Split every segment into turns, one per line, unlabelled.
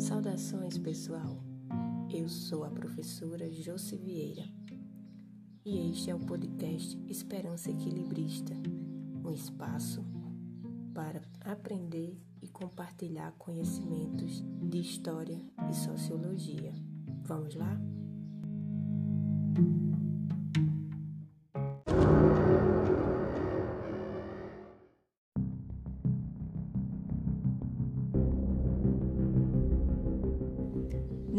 Saudações, pessoal. Eu sou a professora Josi Vieira e este é o podcast Esperança Equilibrista um espaço para aprender e compartilhar conhecimentos de história e sociologia. Vamos lá?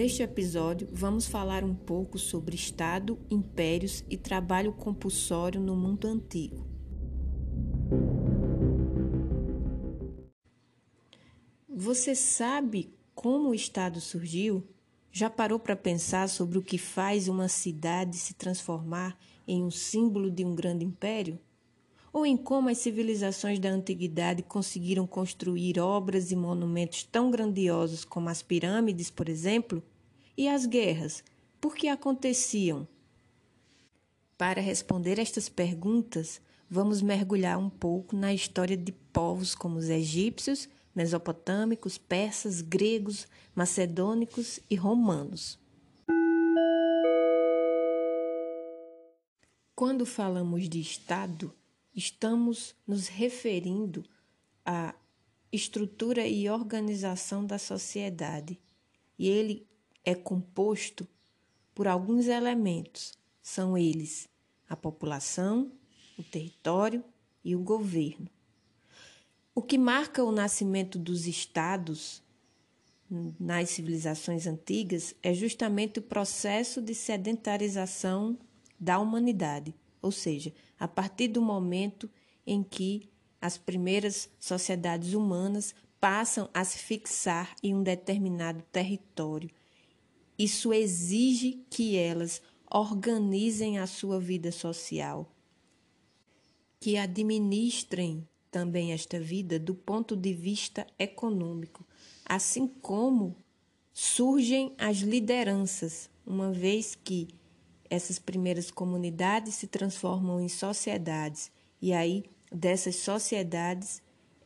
Neste episódio, vamos falar um pouco sobre Estado, impérios e trabalho compulsório no mundo antigo. Você sabe como o Estado surgiu? Já parou para pensar sobre o que faz uma cidade se transformar em um símbolo de um grande império? Ou em como as civilizações da antiguidade conseguiram construir obras e monumentos tão grandiosos como as pirâmides, por exemplo? E as guerras? Por que aconteciam? Para responder estas perguntas, vamos mergulhar um pouco na história de povos como os egípcios, mesopotâmicos, persas, gregos, macedônicos e romanos. Quando falamos de Estado, estamos nos referindo à estrutura e organização da sociedade, e ele é composto por alguns elementos. São eles a população, o território e o governo. O que marca o nascimento dos estados nas civilizações antigas é justamente o processo de sedentarização da humanidade, ou seja, a partir do momento em que as primeiras sociedades humanas passam a se fixar em um determinado território isso exige que elas organizem a sua vida social, que administrem também esta vida do ponto de vista econômico, assim como surgem as lideranças, uma vez que essas primeiras comunidades se transformam em sociedades e aí dessas sociedades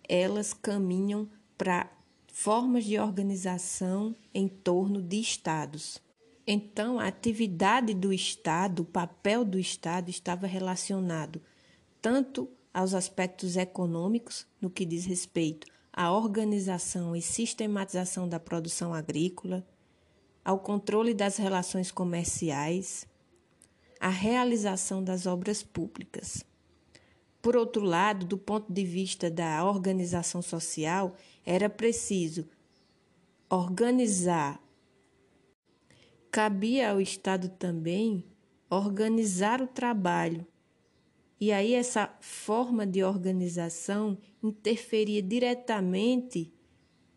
elas caminham para formas de organização em torno de estados. Então, a atividade do Estado, o papel do Estado estava relacionado tanto aos aspectos econômicos, no que diz respeito à organização e sistematização da produção agrícola, ao controle das relações comerciais, à realização das obras públicas. Por outro lado, do ponto de vista da organização social, era preciso organizar. Cabia ao Estado também organizar o trabalho. E aí, essa forma de organização interferia diretamente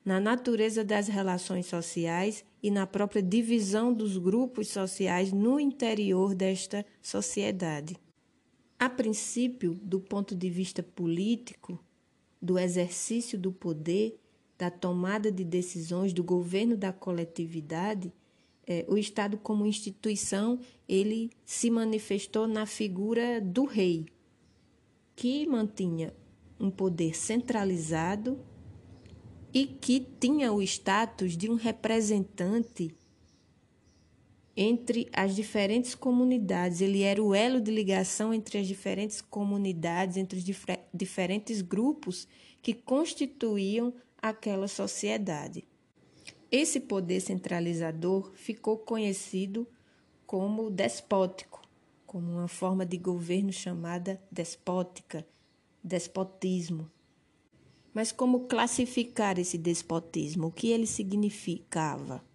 na natureza das relações sociais e na própria divisão dos grupos sociais no interior desta sociedade. A princípio, do ponto de vista político, do exercício do poder, da tomada de decisões, do governo da coletividade, é, o Estado como instituição ele se manifestou na figura do rei, que mantinha um poder centralizado e que tinha o status de um representante entre as diferentes comunidades. Ele era o elo de ligação entre as diferentes comunidades, entre os dif diferentes grupos que constituíam aquela sociedade. Esse poder centralizador ficou conhecido como despótico, como uma forma de governo chamada despótica, despotismo. Mas como classificar esse despotismo? O que ele significava?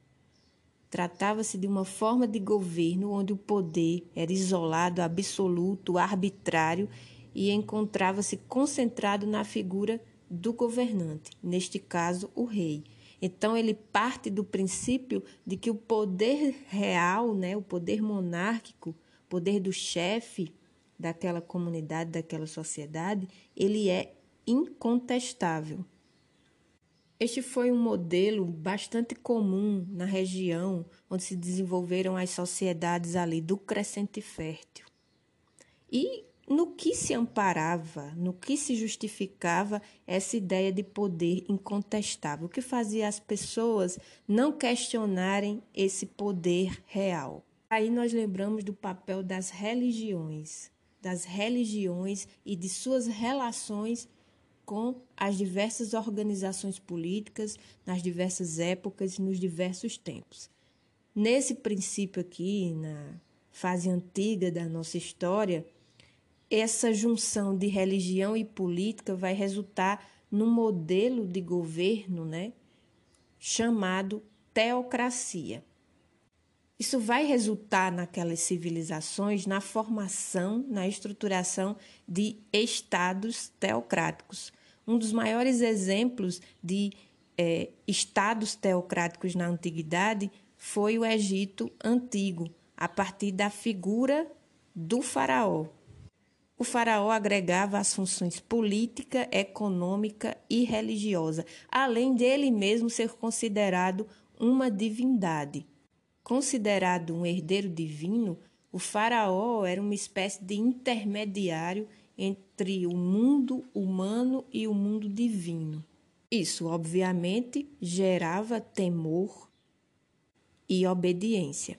Tratava-se de uma forma de governo onde o poder era isolado, absoluto, arbitrário e encontrava-se concentrado na figura do governante, neste caso, o rei. Então ele parte do princípio de que o poder real, né, o poder monárquico, poder do chefe daquela comunidade, daquela sociedade, ele é incontestável. Este foi um modelo bastante comum na região onde se desenvolveram as sociedades ali do Crescente Fértil. E no que se amparava, no que se justificava essa ideia de poder incontestável, o que fazia as pessoas não questionarem esse poder real. Aí nós lembramos do papel das religiões, das religiões e de suas relações com as diversas organizações políticas nas diversas épocas e nos diversos tempos. Nesse princípio aqui, na fase antiga da nossa história, essa junção de religião e política vai resultar num modelo de governo né, chamado teocracia. Isso vai resultar naquelas civilizações na formação, na estruturação de estados teocráticos. Um dos maiores exemplos de é, estados teocráticos na antiguidade foi o Egito Antigo, a partir da figura do Faraó. O faraó agregava as funções política, econômica e religiosa, além dele mesmo ser considerado uma divindade. Considerado um herdeiro divino, o faraó era uma espécie de intermediário entre o mundo humano e o mundo divino. Isso, obviamente, gerava temor e obediência.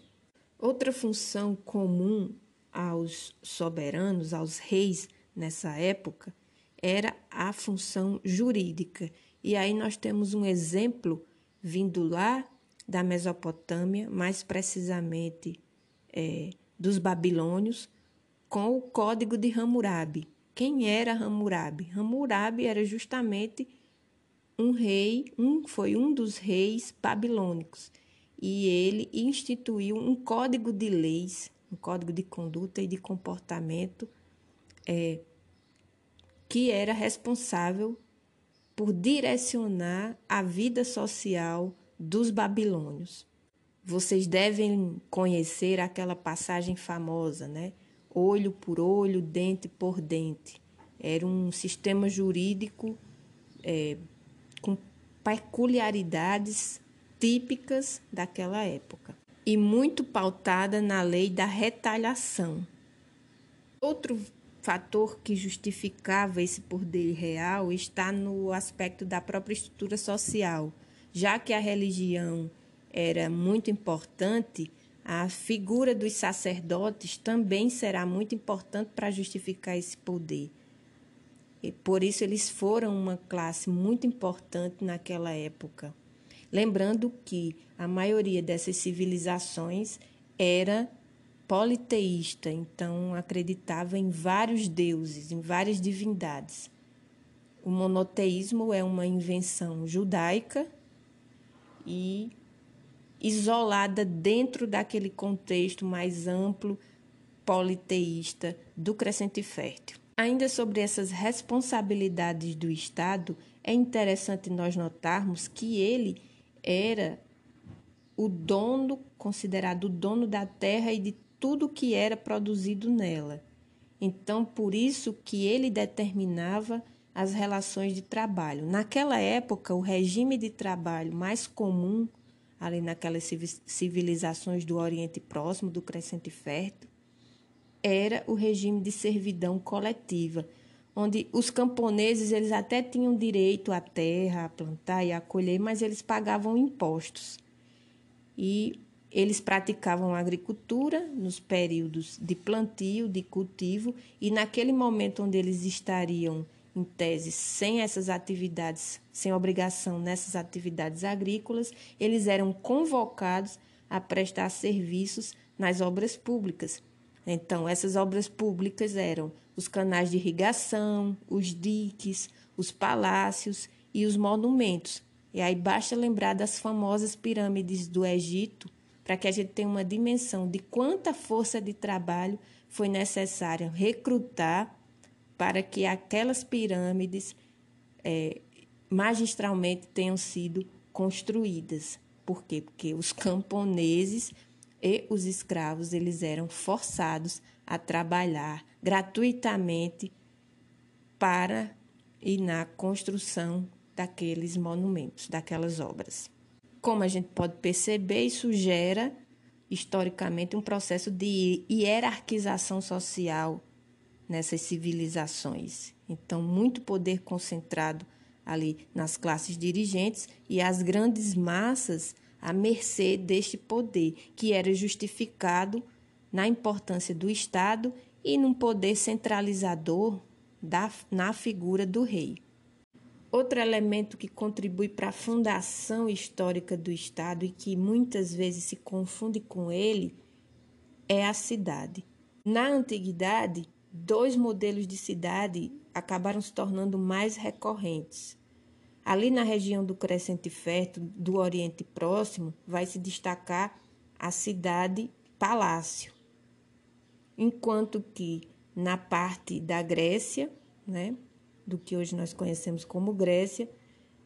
Outra função comum aos soberanos, aos reis nessa época, era a função jurídica. E aí nós temos um exemplo vindo lá da Mesopotâmia, mais precisamente é, dos babilônios, com o Código de Hammurabi. Quem era Hammurabi? Hammurabi era justamente um rei, um, foi um dos reis babilônicos, e ele instituiu um código de leis um código de conduta e de comportamento é, que era responsável por direcionar a vida social dos babilônios. Vocês devem conhecer aquela passagem famosa, né? Olho por olho, dente por dente. Era um sistema jurídico é, com peculiaridades típicas daquela época e muito pautada na lei da retaliação. Outro fator que justificava esse poder real está no aspecto da própria estrutura social. Já que a religião era muito importante, a figura dos sacerdotes também será muito importante para justificar esse poder. E por isso eles foram uma classe muito importante naquela época. Lembrando que a maioria dessas civilizações era politeísta, então acreditava em vários deuses, em várias divindades. O monoteísmo é uma invenção judaica e isolada dentro daquele contexto mais amplo politeísta do crescente fértil. Ainda sobre essas responsabilidades do Estado, é interessante nós notarmos que ele era o dono, considerado o dono da terra e de tudo que era produzido nela. Então, por isso que ele determinava as relações de trabalho. Naquela época, o regime de trabalho mais comum, ali naquelas civilizações do Oriente Próximo, do Crescente Fértil, era o regime de servidão coletiva, onde os camponeses eles até tinham direito à terra, a plantar e a colher, mas eles pagavam impostos. E eles praticavam agricultura nos períodos de plantio, de cultivo, e naquele momento onde eles estariam em tese sem essas atividades, sem obrigação nessas atividades agrícolas, eles eram convocados a prestar serviços nas obras públicas. Então, essas obras públicas eram os canais de irrigação, os diques, os palácios e os monumentos. E aí basta lembrar das famosas pirâmides do Egito para que a gente tenha uma dimensão de quanta força de trabalho foi necessária recrutar para que aquelas pirâmides é, magistralmente tenham sido construídas. Por quê? Porque os camponeses e os escravos eles eram forçados a trabalhar gratuitamente para e na construção daqueles monumentos, daquelas obras. Como a gente pode perceber, isso gera historicamente um processo de hierarquização social nessas civilizações. Então, muito poder concentrado ali nas classes dirigentes e as grandes massas à mercê deste poder, que era justificado na importância do Estado e num poder centralizador da, na figura do rei. Outro elemento que contribui para a fundação histórica do Estado e que muitas vezes se confunde com ele é a cidade. Na antiguidade, dois modelos de cidade acabaram se tornando mais recorrentes. Ali na região do Crescente Fértil, do Oriente Próximo, vai se destacar a cidade palácio, enquanto que na parte da Grécia, né, do que hoje nós conhecemos como Grécia,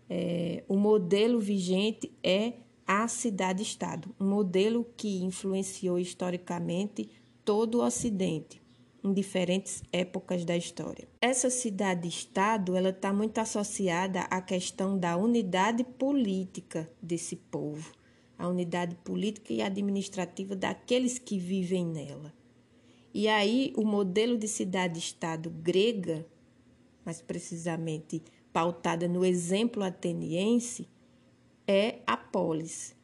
é, o modelo vigente é a cidade-estado, um modelo que influenciou historicamente todo o Ocidente em diferentes épocas da história. Essa cidade-estado ela está muito associada à questão da unidade política desse povo, a unidade política e administrativa daqueles que vivem nela. E aí o modelo de cidade-estado grega, mais precisamente pautada no exemplo ateniense, é a polis.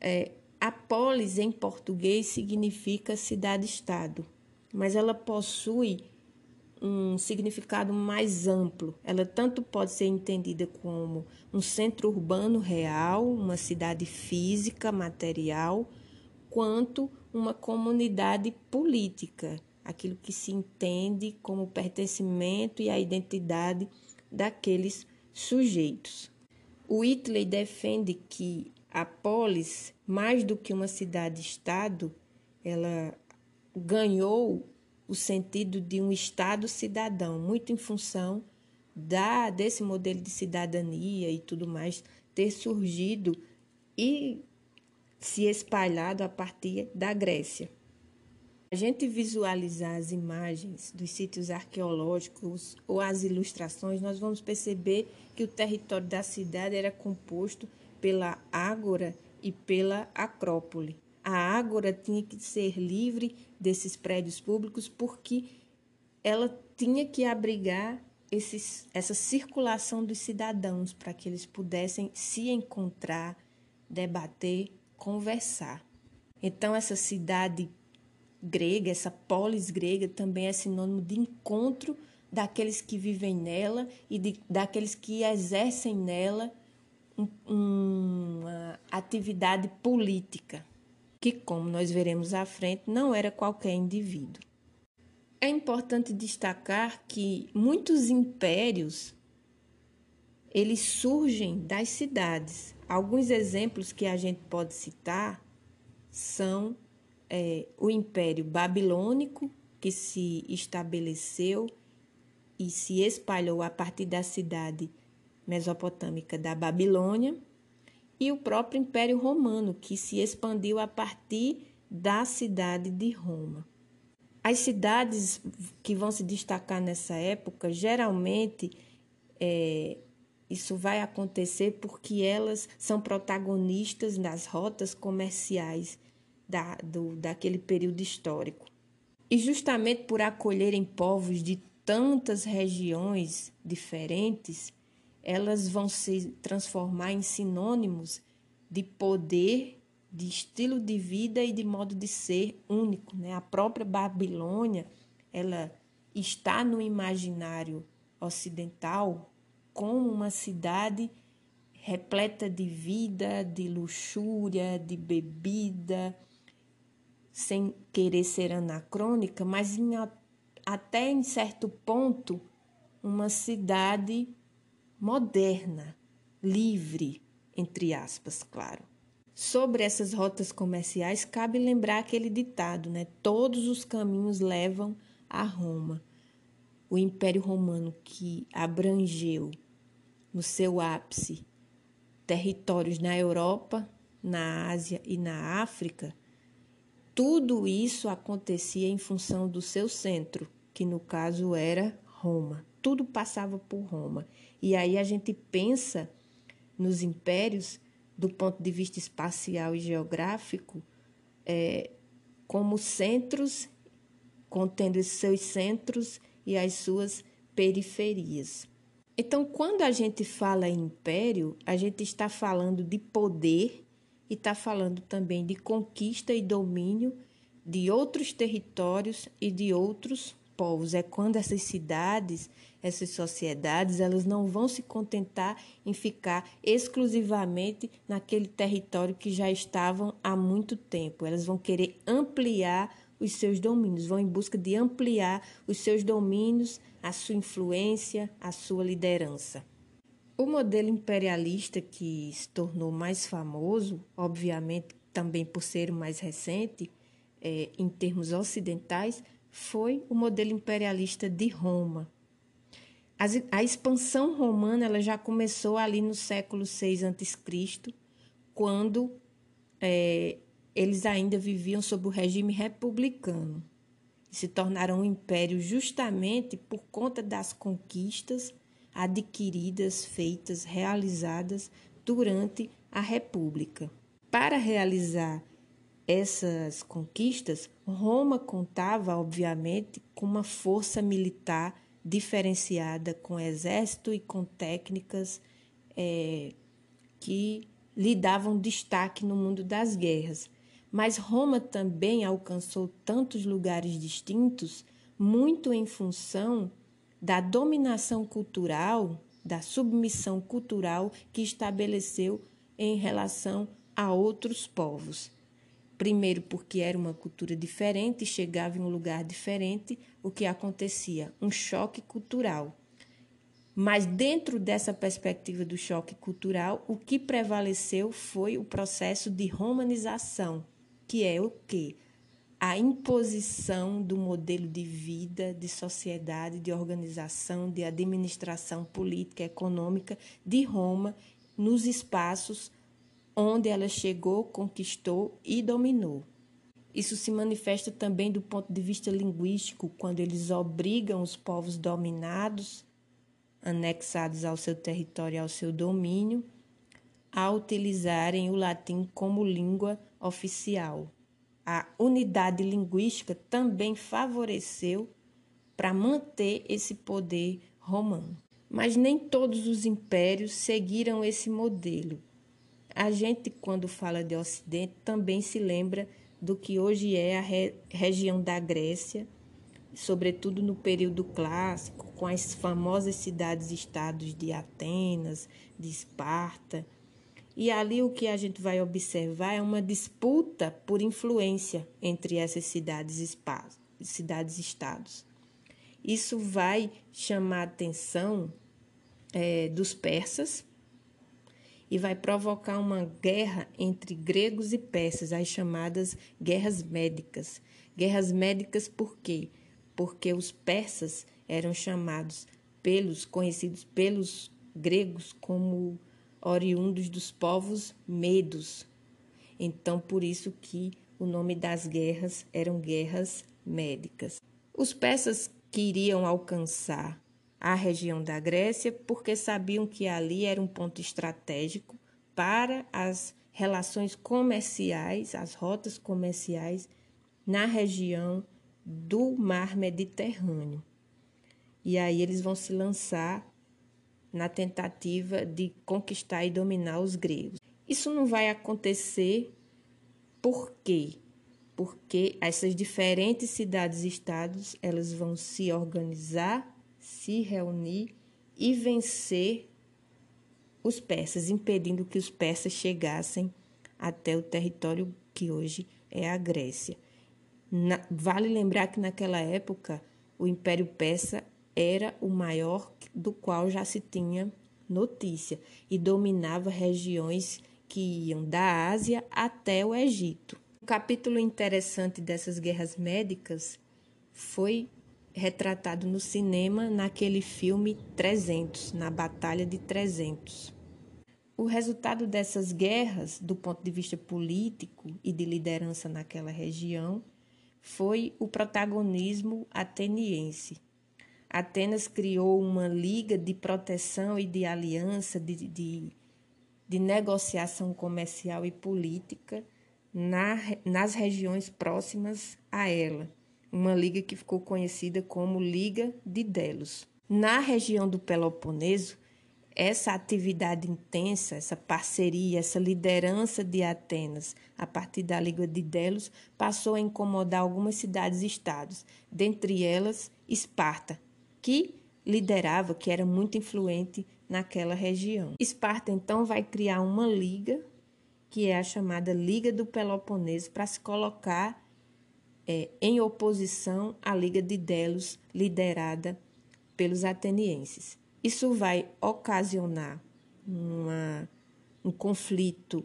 É, a polis em português significa cidade-estado mas ela possui um significado mais amplo. Ela tanto pode ser entendida como um centro urbano real, uma cidade física, material, quanto uma comunidade política, aquilo que se entende como pertencimento e a identidade daqueles sujeitos. Whitley defende que a polis, mais do que uma cidade-estado, ela ganhou o sentido de um Estado cidadão, muito em função da desse modelo de cidadania e tudo mais ter surgido e se espalhado a partir da Grécia. A gente visualizar as imagens dos sítios arqueológicos ou as ilustrações, nós vamos perceber que o território da cidade era composto pela Ágora e pela Acrópole. A Ágora tinha que ser livre desses prédios públicos porque ela tinha que abrigar esses, essa circulação dos cidadãos para que eles pudessem se encontrar, debater, conversar. Então, essa cidade grega, essa polis grega, também é sinônimo de encontro daqueles que vivem nela e de, daqueles que exercem nela um, uma atividade política que, como nós veremos à frente, não era qualquer indivíduo. É importante destacar que muitos impérios eles surgem das cidades. Alguns exemplos que a gente pode citar são é, o Império Babilônico, que se estabeleceu e se espalhou a partir da cidade mesopotâmica da Babilônia, e o próprio Império Romano, que se expandiu a partir da cidade de Roma. As cidades que vão se destacar nessa época, geralmente, é, isso vai acontecer porque elas são protagonistas das rotas comerciais da, do, daquele período histórico. E justamente por acolherem povos de tantas regiões diferentes, elas vão se transformar em sinônimos de poder, de estilo de vida e de modo de ser único. Né? A própria Babilônia ela está no imaginário ocidental como uma cidade repleta de vida, de luxúria, de bebida, sem querer ser anacrônica, mas em, até em certo ponto uma cidade moderna, livre, entre aspas, claro. Sobre essas rotas comerciais, cabe lembrar aquele ditado, né? Todos os caminhos levam a Roma. O Império Romano que abrangeu no seu ápice territórios na Europa, na Ásia e na África, tudo isso acontecia em função do seu centro, que no caso era Roma. Tudo passava por Roma. E aí a gente pensa nos impérios do ponto de vista espacial e geográfico é, como centros contendo seus centros e as suas periferias. Então, quando a gente fala em império, a gente está falando de poder e está falando também de conquista e domínio de outros territórios e de outros povos. É quando essas cidades, essas sociedades, elas não vão se contentar em ficar exclusivamente naquele território que já estavam há muito tempo. Elas vão querer ampliar os seus domínios, vão em busca de ampliar os seus domínios, a sua influência, a sua liderança. O modelo imperialista que se tornou mais famoso, obviamente também por ser o mais recente, é, em termos ocidentais, foi o modelo imperialista de Roma. A, expansão romana ela já começou ali no século VI a.C., quando é, eles ainda viviam sob o regime republicano se tornaram um império justamente por conta das conquistas adquiridas, feitas, realizadas durante a República. Para realizar essas conquistas, Roma contava, obviamente, com uma força militar diferenciada, com exército e com técnicas é, que lhe davam destaque no mundo das guerras. Mas Roma também alcançou tantos lugares distintos, muito em função da dominação cultural, da submissão cultural que estabeleceu em relação a outros povos. Primeiro, porque era uma cultura diferente, chegava em um lugar diferente, o que acontecia? Um choque cultural. Mas dentro dessa perspectiva do choque cultural, o que prevaleceu foi o processo de romanização, que é o quê? A imposição do modelo de vida, de sociedade, de organização, de administração política, econômica de Roma nos espaços onde ela chegou, conquistou e dominou. Isso se manifesta também do ponto de vista linguístico, quando eles obrigam os povos dominados, anexados ao seu território ao seu domínio, a utilizarem o latim como língua oficial. A unidade linguística também favoreceu para manter esse poder romano. Mas nem todos os impérios seguiram esse modelo. A gente, quando fala de Ocidente, também se lembra do que hoje é a re região da Grécia, sobretudo no período clássico, com as famosas cidades-estados de Atenas, de Esparta. E ali o que a gente vai observar é uma disputa por influência entre essas cidades-estados. Cidades Isso vai chamar a atenção é, dos persas, e vai provocar uma guerra entre gregos e persas, as chamadas guerras médicas. Guerras médicas por quê? Porque os persas eram chamados pelos conhecidos pelos gregos como oriundos dos povos medos. Então, por isso que o nome das guerras eram guerras médicas. Os persas queriam alcançar à região da Grécia, porque sabiam que ali era um ponto estratégico para as relações comerciais, as rotas comerciais na região do mar Mediterrâneo. E aí eles vão se lançar na tentativa de conquistar e dominar os gregos. Isso não vai acontecer por quê? Porque essas diferentes cidades-estados, elas vão se organizar se reunir e vencer os persas, impedindo que os persas chegassem até o território que hoje é a Grécia. Na, vale lembrar que naquela época o Império Persa era o maior do qual já se tinha notícia e dominava regiões que iam da Ásia até o Egito. Um capítulo interessante dessas guerras médicas foi retratado no cinema naquele filme 300, na Batalha de 300. O resultado dessas guerras, do ponto de vista político e de liderança naquela região, foi o protagonismo ateniense. Atenas criou uma liga de proteção e de aliança, de, de, de negociação comercial e política na, nas regiões próximas a ela uma liga que ficou conhecida como Liga de Delos. Na região do Peloponeso, essa atividade intensa, essa parceria, essa liderança de Atenas a partir da Liga de Delos passou a incomodar algumas cidades-estados, dentre elas Esparta, que liderava, que era muito influente naquela região. Esparta então vai criar uma liga, que é a chamada Liga do Peloponeso, para se colocar é, em oposição à Liga de Delos, liderada pelos atenienses. Isso vai ocasionar uma, um conflito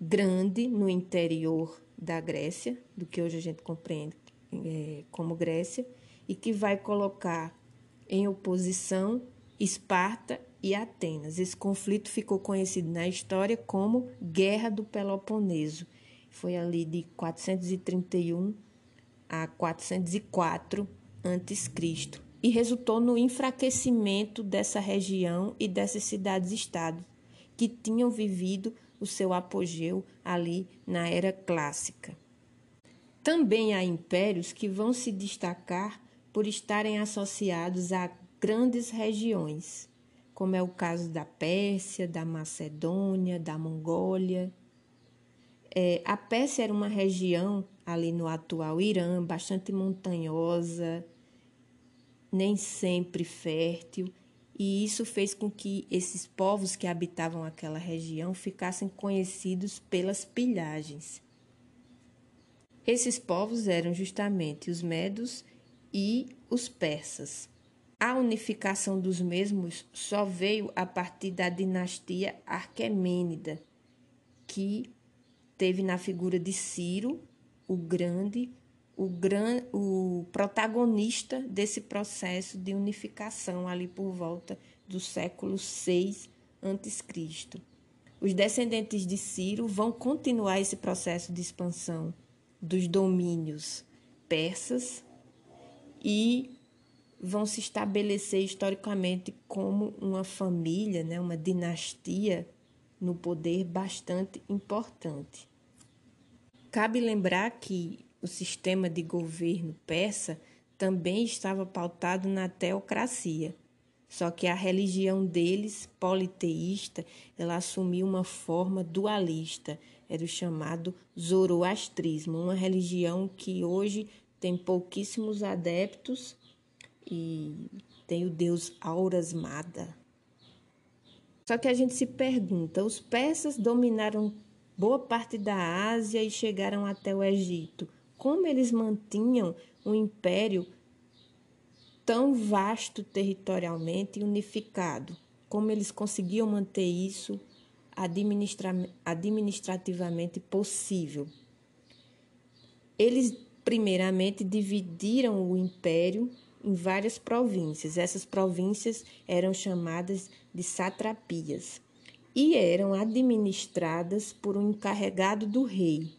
grande no interior da Grécia, do que hoje a gente compreende é, como Grécia, e que vai colocar em oposição Esparta e Atenas. Esse conflito ficou conhecido na história como Guerra do Peloponeso. Foi ali de 431 a 404 a.C. e resultou no enfraquecimento dessa região e dessas cidades-estados que tinham vivido o seu apogeu ali na era clássica. Também há impérios que vão se destacar por estarem associados a grandes regiões, como é o caso da Pérsia, da Macedônia, da Mongólia. É, a Pérsia era uma região ali no atual Irã, bastante montanhosa, nem sempre fértil, e isso fez com que esses povos que habitavam aquela região ficassem conhecidos pelas pilhagens. Esses povos eram justamente os medos e os persas. A unificação dos mesmos só veio a partir da dinastia Arquemênida, que teve na figura de Ciro o Grande, o, gran, o protagonista desse processo de unificação ali por volta do século 6 a.C. Os descendentes de Ciro vão continuar esse processo de expansão dos domínios persas e vão se estabelecer historicamente como uma família, né, uma dinastia no poder bastante importante. Cabe lembrar que o sistema de governo persa também estava pautado na teocracia. Só que a religião deles, politeísta, ela assumiu uma forma dualista, era o chamado zoroastrismo, uma religião que hoje tem pouquíssimos adeptos e tem o deus Auras Mada. Só que a gente se pergunta: os persas dominaram boa parte da Ásia e chegaram até o Egito. Como eles mantinham um império tão vasto territorialmente e unificado? Como eles conseguiam manter isso administra administrativamente possível? Eles primeiramente dividiram o império em várias províncias. Essas províncias eram chamadas de satrapias e eram administradas por um encarregado do rei,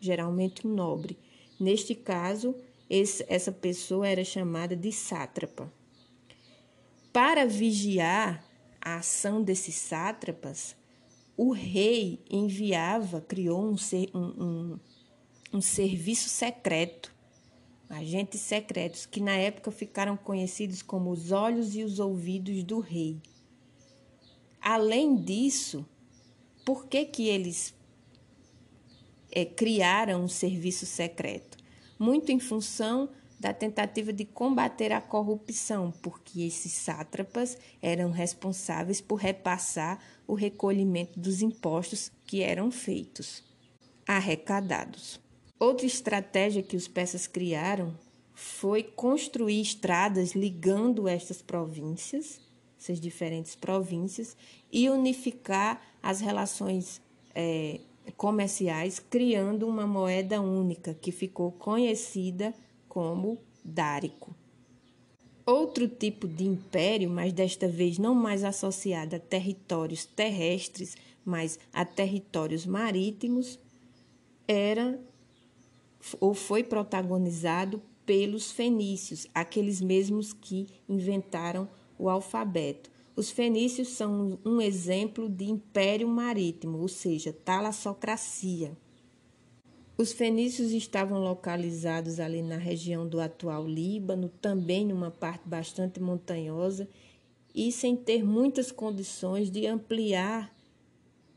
geralmente um nobre. Neste caso, esse, essa pessoa era chamada de sátrapa. Para vigiar a ação desses sátrapas, o rei enviava, criou um, um, um um serviço secreto, agentes secretos, que na época ficaram conhecidos como os olhos e os ouvidos do rei. Além disso, por que, que eles é, criaram um serviço secreto? Muito em função da tentativa de combater a corrupção, porque esses sátrapas eram responsáveis por repassar o recolhimento dos impostos que eram feitos, arrecadados. Outra estratégia que os persas criaram foi construir estradas ligando estas províncias, essas diferentes províncias, e unificar as relações é, comerciais, criando uma moeda única que ficou conhecida como dárico. Outro tipo de império, mas desta vez não mais associado a territórios terrestres, mas a territórios marítimos, era ou foi protagonizado pelos fenícios, aqueles mesmos que inventaram o alfabeto. Os fenícios são um exemplo de império marítimo, ou seja, talassocracia. Os fenícios estavam localizados ali na região do atual Líbano, também numa parte bastante montanhosa e sem ter muitas condições de ampliar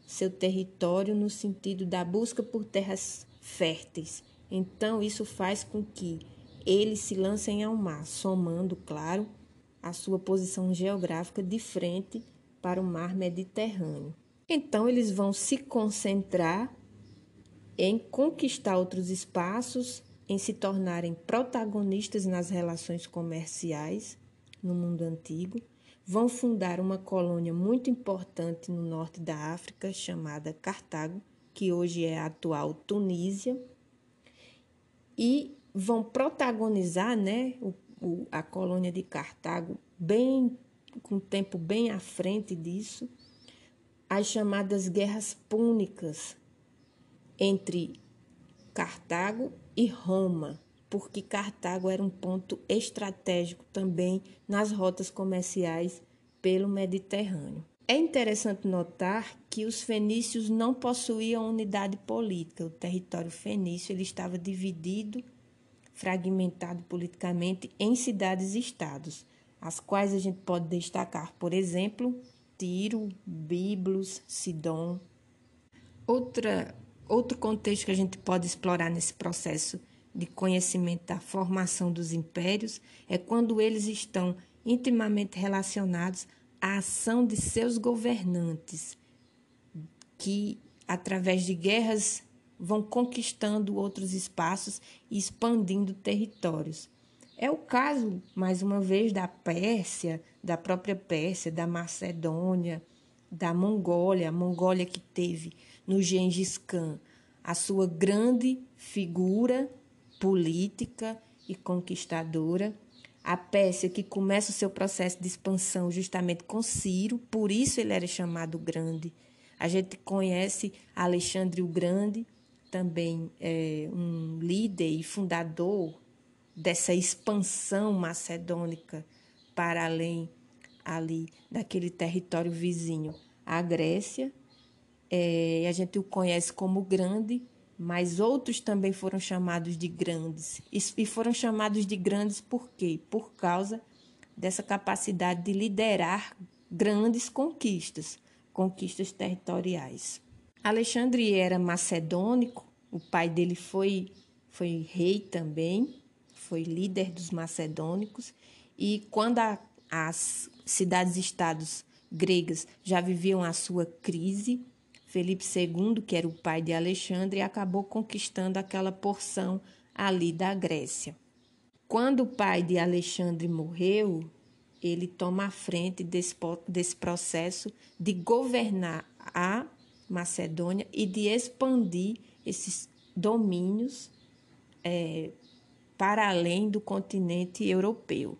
seu território no sentido da busca por terras férteis. Então, isso faz com que eles se lancem ao mar, somando, claro, a sua posição geográfica de frente para o mar Mediterrâneo. Então, eles vão se concentrar em conquistar outros espaços, em se tornarem protagonistas nas relações comerciais no mundo antigo, vão fundar uma colônia muito importante no norte da África chamada Cartago, que hoje é a atual Tunísia, e vão protagonizar né, o, o, a colônia de Cartago bem com tempo bem à frente disso, as chamadas guerras púnicas, entre Cartago e Roma, porque Cartago era um ponto estratégico também nas rotas comerciais pelo Mediterrâneo. É interessante notar que os fenícios não possuíam unidade política. O território fenício ele estava dividido, fragmentado politicamente em cidades-estados, as quais a gente pode destacar, por exemplo, Tiro, Biblos, Sidom. Outra Outro contexto que a gente pode explorar nesse processo de conhecimento da formação dos impérios é quando eles estão intimamente relacionados à ação de seus governantes, que através de guerras vão conquistando outros espaços e expandindo territórios. É o caso, mais uma vez, da Pérsia, da própria Pérsia, da Macedônia, da Mongólia, a Mongólia que teve no Gengis Khan, a sua grande figura política e conquistadora, a Pérsia que começa o seu processo de expansão justamente com Ciro, por isso ele era chamado Grande. A gente conhece Alexandre o Grande, também é um líder e fundador dessa expansão macedônica para além ali daquele território vizinho, a Grécia, é, a gente o conhece como grande, mas outros também foram chamados de grandes. E foram chamados de grandes por quê? Por causa dessa capacidade de liderar grandes conquistas, conquistas territoriais. Alexandre era macedônico, o pai dele foi, foi rei também, foi líder dos macedônicos, e quando a, as cidades-estados gregas já viviam a sua crise, Felipe II, que era o pai de Alexandre, acabou conquistando aquela porção ali da Grécia. Quando o pai de Alexandre morreu, ele toma a frente desse, desse processo de governar a Macedônia e de expandir esses domínios é, para além do continente europeu.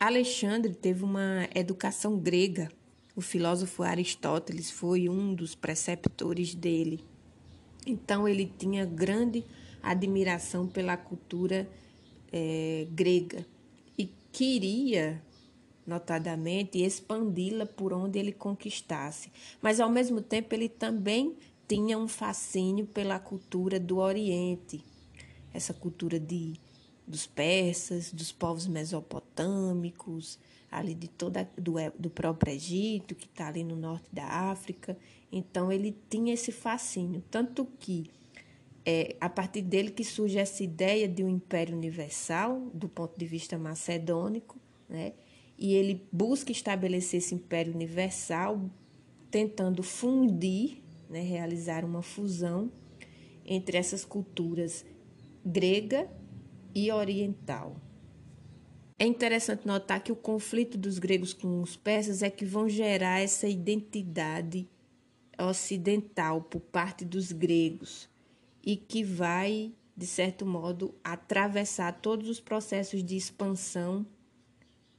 Alexandre teve uma educação grega o filósofo Aristóteles foi um dos preceptores dele. Então, ele tinha grande admiração pela cultura é, grega e queria, notadamente, expandi-la por onde ele conquistasse. Mas, ao mesmo tempo, ele também tinha um fascínio pela cultura do Oriente, essa cultura de, dos persas, dos povos mesopotâmicos, ali de toda do, do próprio Egito, que está ali no norte da África. Então ele tinha esse fascínio, tanto que é a partir dele que surge essa ideia de um império universal, do ponto de vista macedônico, né? E ele busca estabelecer esse império universal, tentando fundir, né, realizar uma fusão entre essas culturas grega e oriental. É interessante notar que o conflito dos gregos com os persas é que vão gerar essa identidade ocidental por parte dos gregos e que vai, de certo modo, atravessar todos os processos de expansão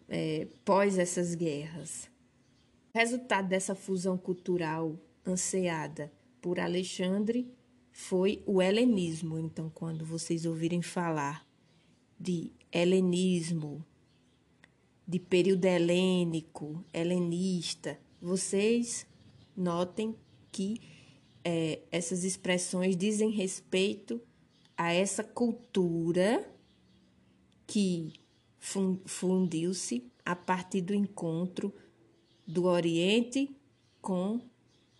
é, pós essas guerras. O resultado dessa fusão cultural anseada por Alexandre foi o helenismo. Então, quando vocês ouvirem falar de helenismo, de período helênico, helenista, vocês notem que é, essas expressões dizem respeito a essa cultura que fundiu-se a partir do encontro do Oriente com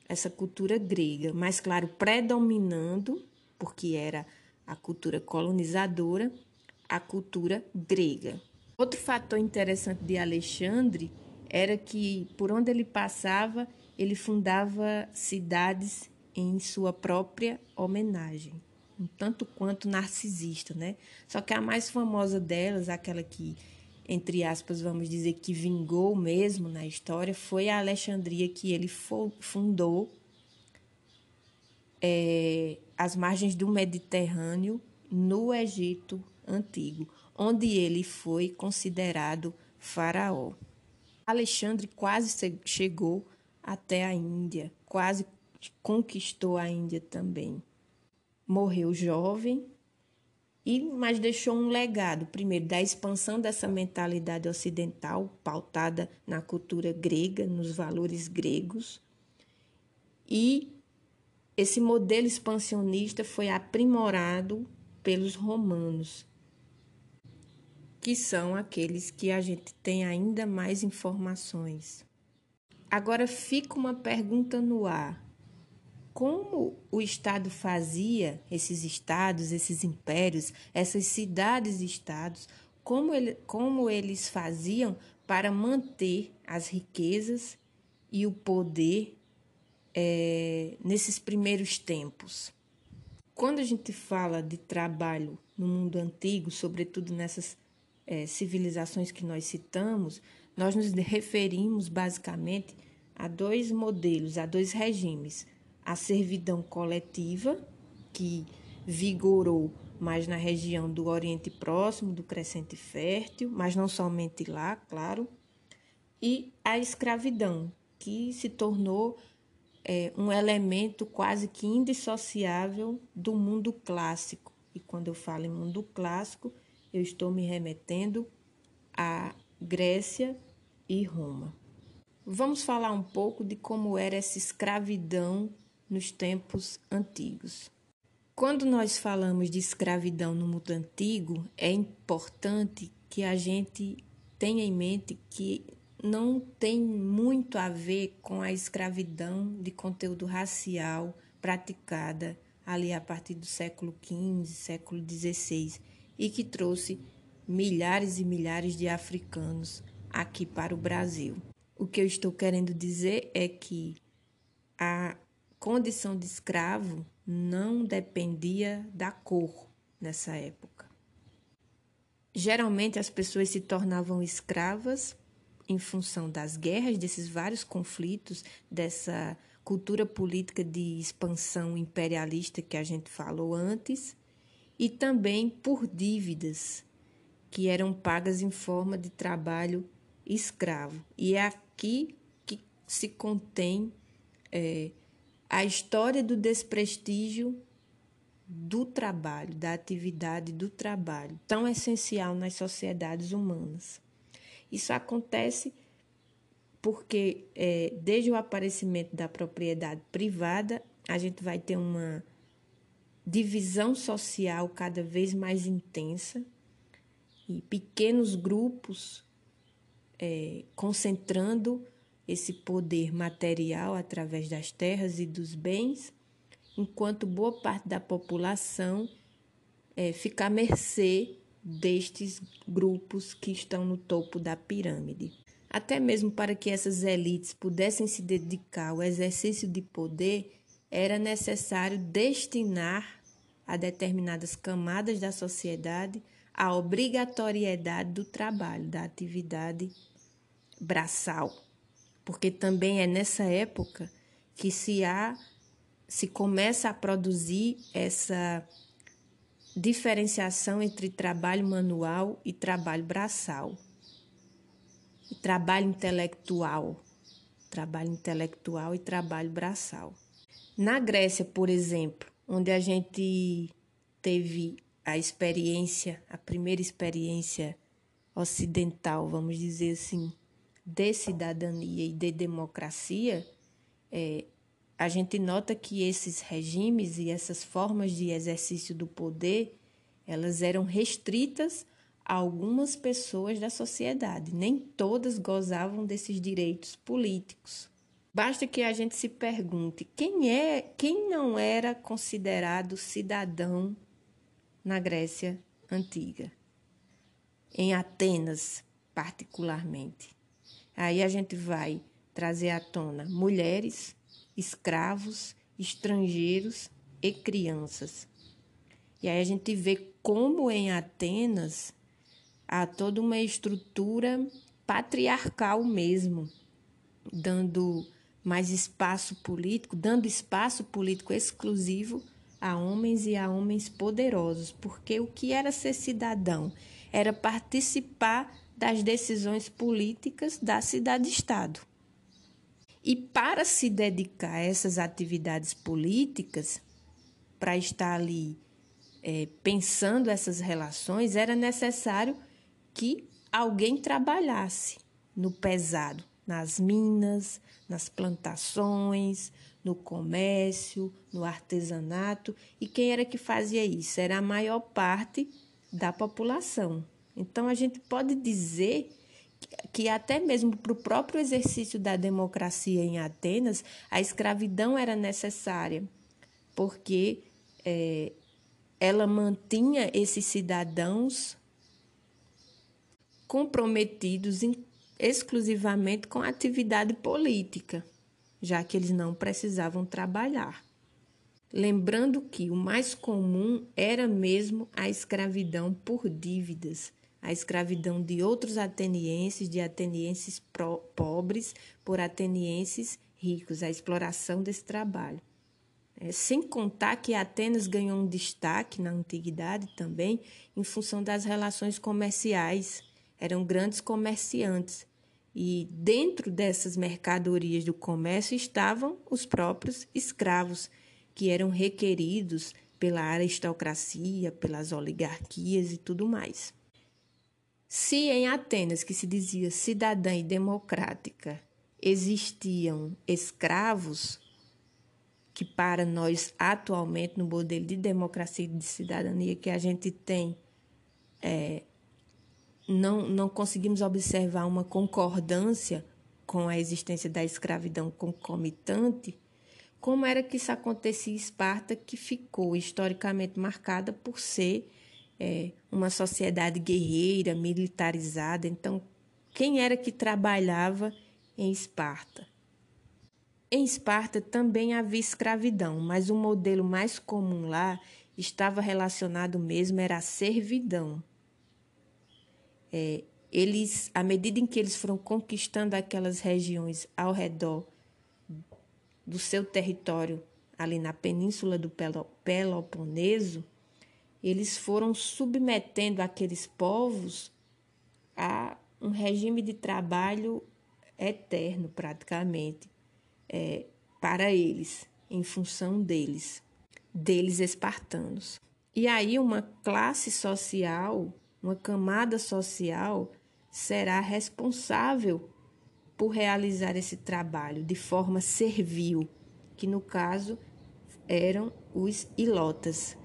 essa cultura grega, mas claro, predominando, porque era a cultura colonizadora, a cultura grega. Outro fator interessante de Alexandre era que por onde ele passava, ele fundava cidades em sua própria homenagem, um tanto quanto narcisista, né? Só que a mais famosa delas, aquela que entre aspas, vamos dizer que vingou mesmo na história, foi a Alexandria que ele fundou é, às margens do Mediterrâneo, no Egito Antigo, onde ele foi considerado faraó. Alexandre quase chegou até a Índia, quase conquistou a Índia também. Morreu jovem, e mas deixou um legado, primeiro, da expansão dessa mentalidade ocidental, pautada na cultura grega, nos valores gregos, e esse modelo expansionista foi aprimorado pelos romanos, que são aqueles que a gente tem ainda mais informações. Agora fica uma pergunta no ar como o Estado fazia esses estados, esses impérios, essas cidades-estados, como, ele, como eles faziam para manter as riquezas e o poder é, nesses primeiros tempos. Quando a gente fala de trabalho no mundo antigo, sobretudo nessas é, civilizações que nós citamos, nós nos referimos basicamente a dois modelos, a dois regimes a servidão coletiva, que vigorou mais na região do Oriente Próximo, do Crescente Fértil, mas não somente lá, claro, e a escravidão, que se tornou é, um elemento quase que indissociável do mundo clássico. E quando eu falo em mundo clássico, eu estou me remetendo à Grécia e Roma. Vamos falar um pouco de como era essa escravidão nos tempos antigos. Quando nós falamos de escravidão no mundo antigo, é importante que a gente tenha em mente que não tem muito a ver com a escravidão de conteúdo racial praticada ali a partir do século XV, século XVI, e que trouxe milhares e milhares de africanos aqui para o Brasil. O que eu estou querendo dizer é que a condição de escravo não dependia da cor nessa época. Geralmente as pessoas se tornavam escravas em função das guerras, desses vários conflitos, dessa cultura política de expansão imperialista que a gente falou antes, e também por dívidas que eram pagas em forma de trabalho escravo. E é aqui que se contém é, a história do desprestígio do trabalho, da atividade do trabalho, tão essencial nas sociedades humanas. Isso acontece porque, é, desde o aparecimento da propriedade privada, a gente vai ter uma divisão social cada vez mais intensa e pequenos grupos é, concentrando esse poder material através das terras e dos bens, enquanto boa parte da população é, fica à mercê destes grupos que estão no topo da pirâmide. Até mesmo para que essas elites pudessem se dedicar ao exercício de poder, era necessário destinar a determinadas camadas da sociedade a obrigatoriedade do trabalho, da atividade braçal porque também é nessa época que se há se começa a produzir essa diferenciação entre trabalho manual e trabalho braçal. E trabalho intelectual, trabalho intelectual e trabalho braçal. Na Grécia, por exemplo, onde a gente teve a experiência, a primeira experiência ocidental, vamos dizer assim, de cidadania e de democracia, é, a gente nota que esses regimes e essas formas de exercício do poder Elas eram restritas a algumas pessoas da sociedade. Nem todas gozavam desses direitos políticos. Basta que a gente se pergunte quem é, quem não era considerado cidadão na Grécia antiga, em Atenas particularmente. Aí a gente vai trazer à tona mulheres, escravos, estrangeiros e crianças. E aí a gente vê como em Atenas há toda uma estrutura patriarcal mesmo, dando mais espaço político, dando espaço político exclusivo a homens e a homens poderosos, porque o que era ser cidadão era participar das decisões políticas da cidade-estado. E para se dedicar a essas atividades políticas, para estar ali é, pensando essas relações, era necessário que alguém trabalhasse no pesado, nas minas, nas plantações, no comércio, no artesanato. E quem era que fazia isso? Era a maior parte da população. Então a gente pode dizer que até mesmo para o próprio exercício da democracia em Atenas, a escravidão era necessária, porque é, ela mantinha esses cidadãos comprometidos exclusivamente com atividade política, já que eles não precisavam trabalhar. Lembrando que o mais comum era mesmo a escravidão por dívidas, a escravidão de outros atenienses, de atenienses pobres por atenienses ricos, a exploração desse trabalho. É, sem contar que Atenas ganhou um destaque na antiguidade também em função das relações comerciais eram grandes comerciantes. E dentro dessas mercadorias do comércio estavam os próprios escravos, que eram requeridos pela aristocracia, pelas oligarquias e tudo mais. Se em Atenas, que se dizia cidadã e democrática, existiam escravos, que para nós atualmente no modelo de democracia e de cidadania que a gente tem é, não, não conseguimos observar uma concordância com a existência da escravidão concomitante, como era que isso acontecia em Esparta, que ficou historicamente marcada por ser é, uma sociedade guerreira, militarizada. Então, quem era que trabalhava em Esparta? Em Esparta também havia escravidão, mas o modelo mais comum lá estava relacionado mesmo era a servidão é, eles, à medida em que eles foram conquistando aquelas regiões ao redor do seu território, ali na península do Peloponeso, eles foram submetendo aqueles povos a um regime de trabalho eterno, praticamente, é, para eles, em função deles, deles espartanos. E aí, uma classe social uma camada social será responsável por realizar esse trabalho de forma servil, que no caso eram os ilotas.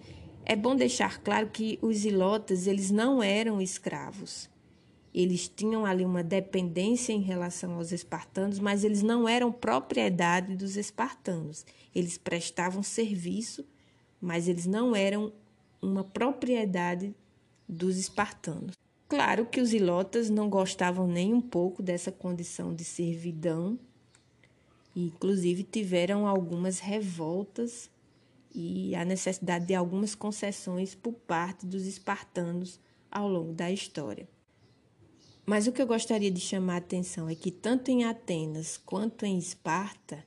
É bom deixar claro que os ilotas eles não eram escravos. Eles tinham ali uma dependência em relação aos espartanos, mas eles não eram propriedade dos espartanos. Eles prestavam serviço, mas eles não eram uma propriedade dos espartanos. Claro que os ilotas não gostavam nem um pouco dessa condição de servidão, e inclusive tiveram algumas revoltas e a necessidade de algumas concessões por parte dos espartanos ao longo da história. Mas o que eu gostaria de chamar a atenção é que tanto em Atenas quanto em Esparta,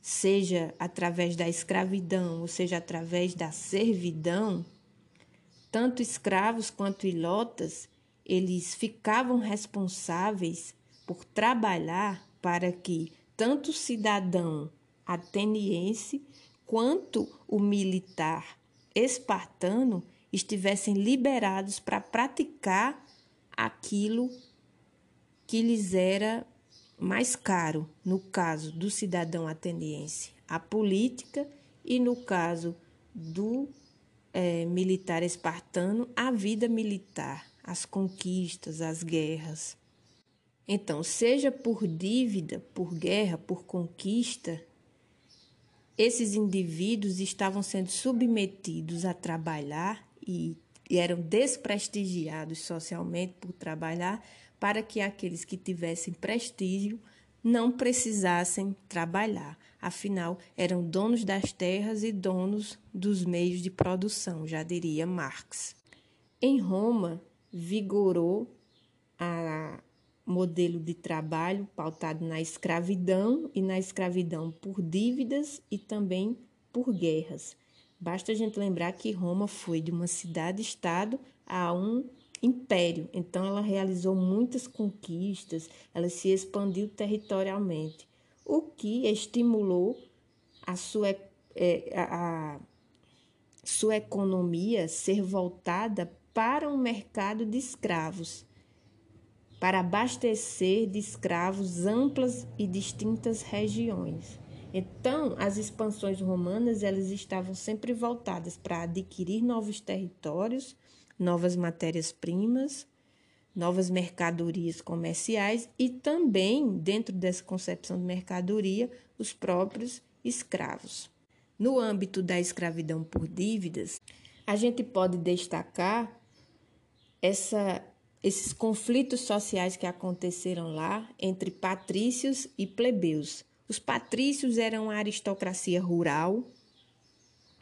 seja através da escravidão ou seja através da servidão, tanto escravos quanto ilotas, eles ficavam responsáveis por trabalhar para que tanto o cidadão ateniense quanto o militar espartano estivessem liberados para praticar aquilo que lhes era mais caro, no caso do cidadão ateniense, a política, e no caso do é, militar espartano a vida militar, as conquistas, as guerras. Então, seja por dívida, por guerra, por conquista, esses indivíduos estavam sendo submetidos a trabalhar e, e eram desprestigiados socialmente por trabalhar para que aqueles que tivessem prestígio não precisassem trabalhar. Afinal, eram donos das terras e donos dos meios de produção, já diria Marx. Em Roma, vigorou a modelo de trabalho pautado na escravidão e na escravidão por dívidas e também por guerras. Basta a gente lembrar que Roma foi de uma cidade-estado a um império, então ela realizou muitas conquistas, ela se expandiu territorialmente, o que estimulou a sua, é, a, a sua economia ser voltada para um mercado de escravos para abastecer de escravos amplas e distintas regiões. Então, as expansões romanas elas estavam sempre voltadas para adquirir novos territórios, novas matérias-primas, novas mercadorias comerciais e também, dentro dessa concepção de mercadoria, os próprios escravos. No âmbito da escravidão por dívidas, a gente pode destacar essa esses conflitos sociais que aconteceram lá entre patrícios e plebeus. Os patrícios eram a aristocracia rural,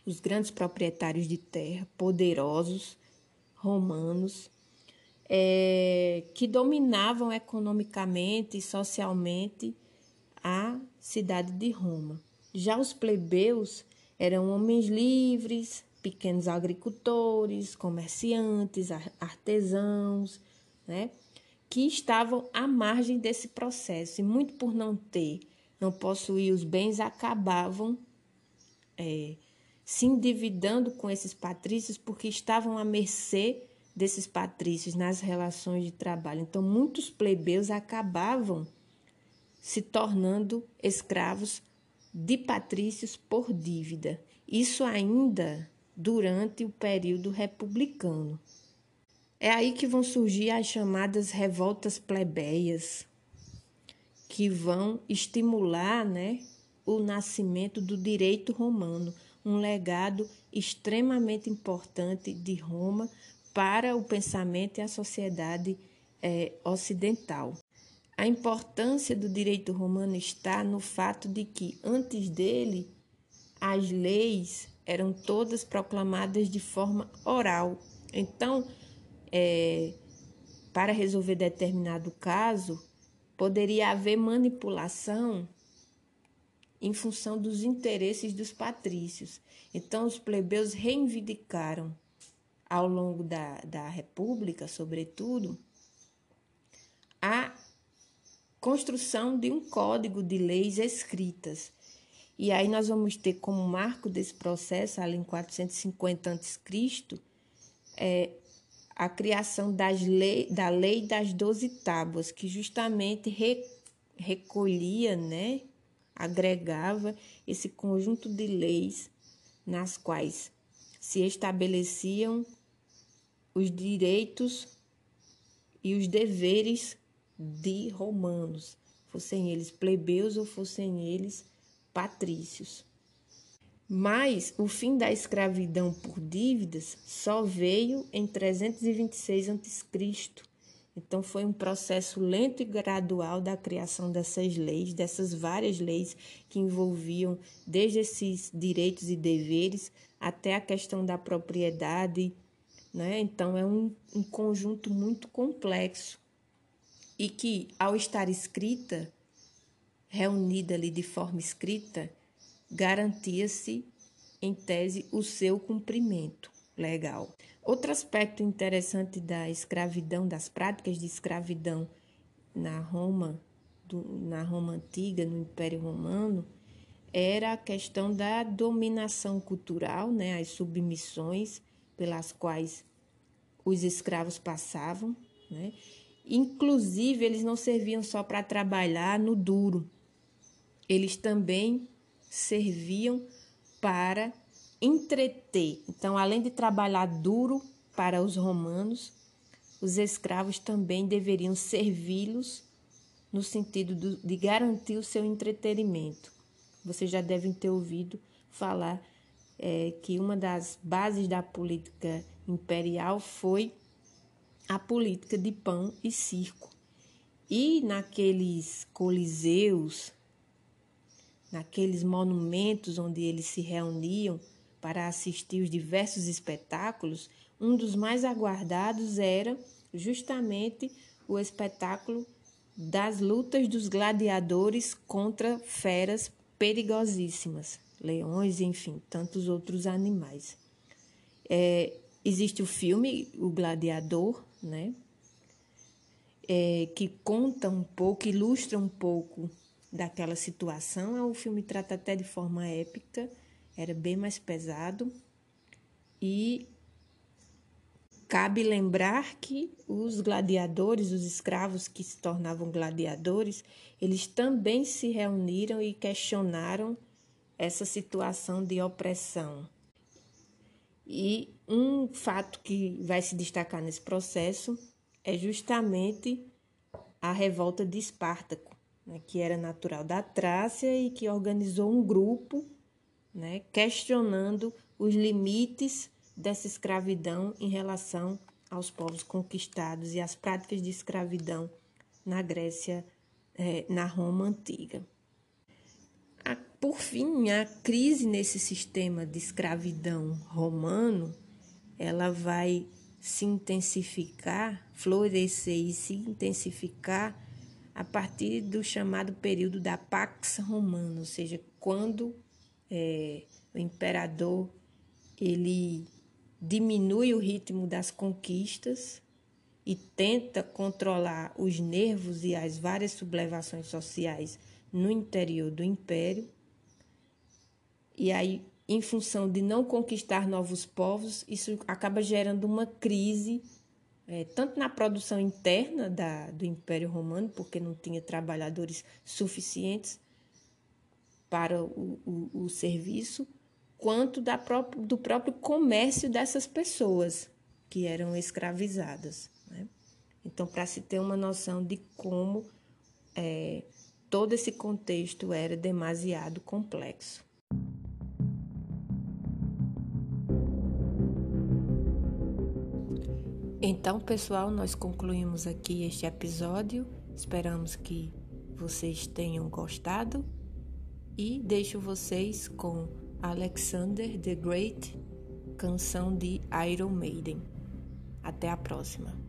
os grandes proprietários de terra, poderosos, romanos, é, que dominavam economicamente e socialmente a cidade de Roma. Já os plebeus eram homens livres, pequenos agricultores, comerciantes, artesãos, né, que estavam à margem desse processo e muito por não ter, não possuir os bens, acabavam é, se endividando com esses patrícios porque estavam à mercê desses patrícios nas relações de trabalho. Então, muitos plebeus acabavam se tornando escravos de patrícios por dívida. Isso ainda durante o período republicano. É aí que vão surgir as chamadas revoltas plebeias, que vão estimular né, o nascimento do direito romano, um legado extremamente importante de Roma para o pensamento e a sociedade é, ocidental. A importância do direito romano está no fato de que, antes dele, as leis eram todas proclamadas de forma oral. Então, é, para resolver determinado caso, poderia haver manipulação em função dos interesses dos patrícios. Então, os plebeus reivindicaram, ao longo da, da República, sobretudo, a construção de um código de leis escritas. E aí nós vamos ter como marco desse processo, ali em 450 a.C., é, a criação das lei, da lei das doze tábuas, que justamente re, recolhia, né, agregava esse conjunto de leis nas quais se estabeleciam os direitos e os deveres de romanos, fossem eles plebeus ou fossem eles patrícios. Mas o fim da escravidão por dívidas só veio em 326 a.C. Então foi um processo lento e gradual da criação dessas leis, dessas várias leis que envolviam desde esses direitos e deveres até a questão da propriedade, né? Então é um, um conjunto muito complexo e que ao estar escrita, reunida ali de forma escrita, garantia-se, em tese, o seu cumprimento legal. Outro aspecto interessante da escravidão, das práticas de escravidão na Roma, do, na Roma antiga, no Império Romano, era a questão da dominação cultural, né, as submissões pelas quais os escravos passavam, né? Inclusive, eles não serviam só para trabalhar no duro, eles também serviam para entreter. Então, além de trabalhar duro para os romanos, os escravos também deveriam servi-los no sentido do, de garantir o seu entretenimento. Vocês já devem ter ouvido falar é, que uma das bases da política imperial foi a política de pão e circo. E naqueles coliseus, naqueles monumentos onde eles se reuniam para assistir os diversos espetáculos, um dos mais aguardados era justamente o espetáculo das lutas dos gladiadores contra feras perigosíssimas, leões, enfim, tantos outros animais. É, existe o filme O Gladiador, né? É, que conta um pouco, ilustra um pouco daquela situação. É o filme trata até de forma épica, era bem mais pesado. E cabe lembrar que os gladiadores, os escravos que se tornavam gladiadores, eles também se reuniram e questionaram essa situação de opressão. E um fato que vai se destacar nesse processo é justamente a revolta de Espartaco, né, que era natural da Trácia e que organizou um grupo né, questionando os limites dessa escravidão em relação aos povos conquistados e as práticas de escravidão na Grécia, eh, na Roma antiga. Por fim, a crise nesse sistema de escravidão romano, ela vai se intensificar, florescer e se intensificar a partir do chamado período da Pax Romana, ou seja, quando é, o imperador ele diminui o ritmo das conquistas e tenta controlar os nervos e as várias sublevações sociais no interior do império e aí, em função de não conquistar novos povos, isso acaba gerando uma crise, é, tanto na produção interna da, do Império Romano, porque não tinha trabalhadores suficientes para o, o, o serviço, quanto da próprio, do próprio comércio dessas pessoas que eram escravizadas. Né? Então, para se ter uma noção de como é, todo esse contexto era demasiado complexo. Então, pessoal, nós concluímos aqui este episódio. Esperamos que vocês tenham gostado e deixo vocês com Alexander the Great, canção de Iron Maiden. Até a próxima.